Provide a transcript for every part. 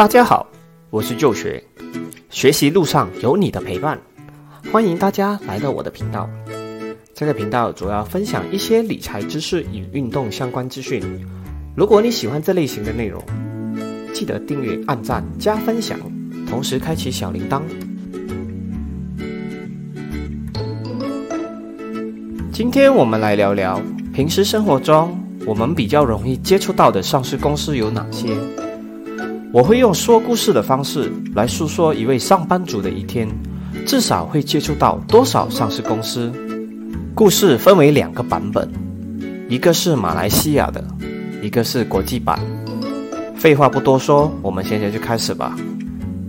大家好，我是旧学，学习路上有你的陪伴，欢迎大家来到我的频道。这个频道主要分享一些理财知识与运动相关资讯。如果你喜欢这类型的内容，记得订阅、按赞、加分享，同时开启小铃铛。今天我们来聊聊平时生活中我们比较容易接触到的上市公司有哪些。我会用说故事的方式来诉说一位上班族的一天，至少会接触到多少上市公司。故事分为两个版本，一个是马来西亚的，一个是国际版。废话不多说，我们现在就开始吧。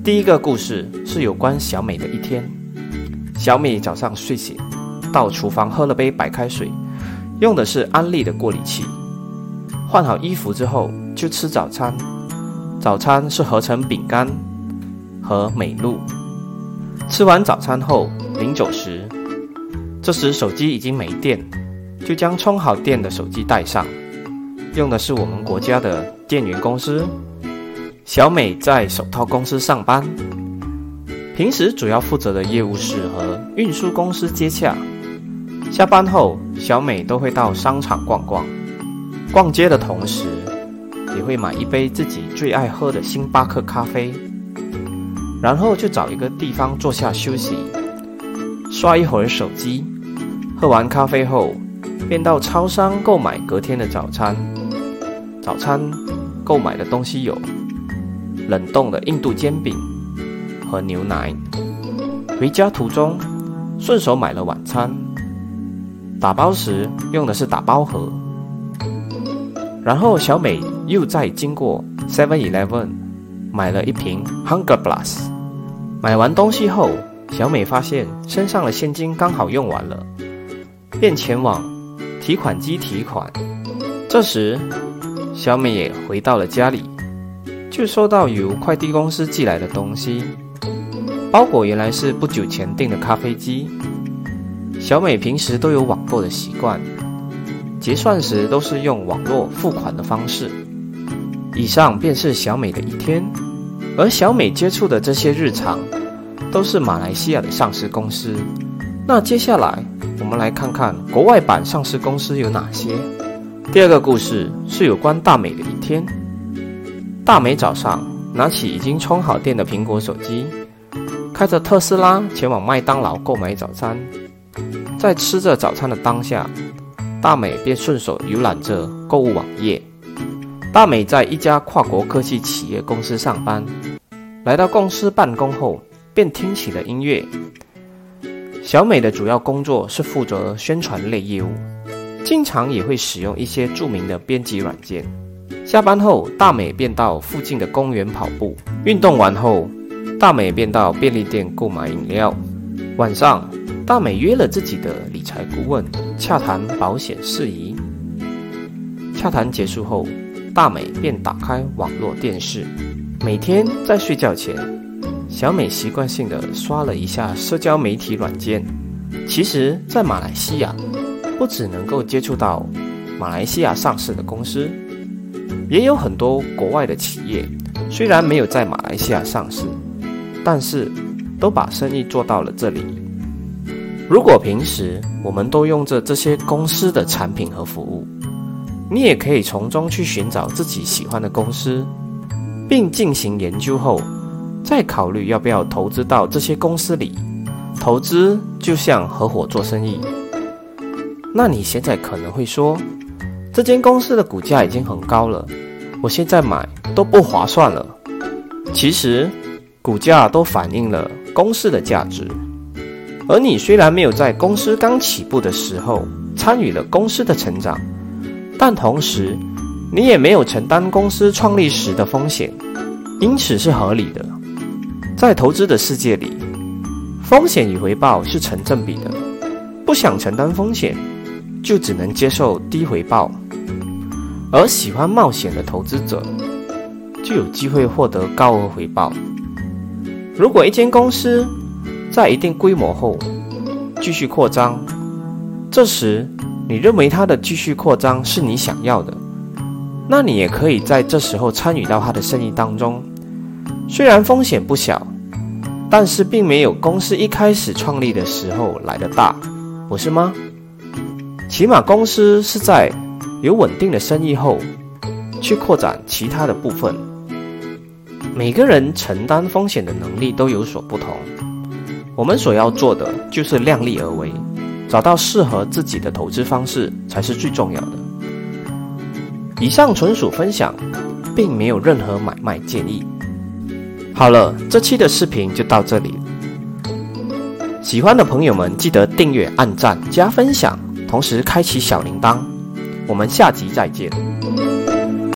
第一个故事是有关小美的一天。小美早上睡醒，到厨房喝了杯白开水，用的是安利的过滤器。换好衣服之后，就吃早餐。早餐是合成饼干和美露。吃完早餐后，临走时，这时手机已经没电，就将充好电的手机带上。用的是我们国家的电源公司。小美在手套公司上班，平时主要负责的业务是和运输公司接洽。下班后，小美都会到商场逛逛，逛街的同时。也会买一杯自己最爱喝的星巴克咖啡，然后就找一个地方坐下休息，刷一会儿手机。喝完咖啡后，便到超商购买隔天的早餐。早餐购买的东西有冷冻的印度煎饼和牛奶。回家途中顺手买了晚餐。打包时用的是打包盒。然后小美又在经过 Seven Eleven 买了一瓶 Hunger Plus。买完东西后，小美发现身上的现金刚好用完了，便前往提款机提款。这时，小美也回到了家里，就收到由快递公司寄来的东西。包裹原来是不久前订的咖啡机。小美平时都有网购的习惯。结算时都是用网络付款的方式。以上便是小美的一天，而小美接触的这些日常，都是马来西亚的上市公司。那接下来我们来看看国外版上市公司有哪些。第二个故事是有关大美的一天。大美早上拿起已经充好电的苹果手机，开着特斯拉前往麦当劳购买早餐。在吃着早餐的当下。大美便顺手浏览着购物网页。大美在一家跨国科技企业公司上班，来到公司办公后，便听起了音乐。小美的主要工作是负责宣传类业务，经常也会使用一些著名的编辑软件。下班后，大美便到附近的公园跑步。运动完后，大美便到便利店购买饮料。晚上。大美约了自己的理财顾问洽谈保险事宜。洽谈结束后，大美便打开网络电视。每天在睡觉前，小美习惯性的刷了一下社交媒体软件。其实，在马来西亚，不只能够接触到马来西亚上市的公司，也有很多国外的企业，虽然没有在马来西亚上市，但是都把生意做到了这里。如果平时我们都用着这些公司的产品和服务，你也可以从中去寻找自己喜欢的公司，并进行研究后，再考虑要不要投资到这些公司里。投资就像合伙做生意。那你现在可能会说，这间公司的股价已经很高了，我现在买都不划算了。其实，股价都反映了公司的价值。而你虽然没有在公司刚起步的时候参与了公司的成长，但同时你也没有承担公司创立时的风险，因此是合理的。在投资的世界里，风险与回报是成正比的。不想承担风险，就只能接受低回报；而喜欢冒险的投资者，就有机会获得高额回报。如果一间公司，在一定规模后，继续扩张。这时，你认为它的继续扩张是你想要的，那你也可以在这时候参与到它的生意当中。虽然风险不小，但是并没有公司一开始创立的时候来的大，不是吗？起码公司是在有稳定的生意后，去扩展其他的部分。每个人承担风险的能力都有所不同，我们所要做的就是量力而为，找到适合自己的投资方式才是最重要的。以上纯属分享，并没有任何买卖建议。好了，这期的视频就到这里。喜欢的朋友们记得订阅、按赞、加分享，同时开启小铃铛。我们下集再见。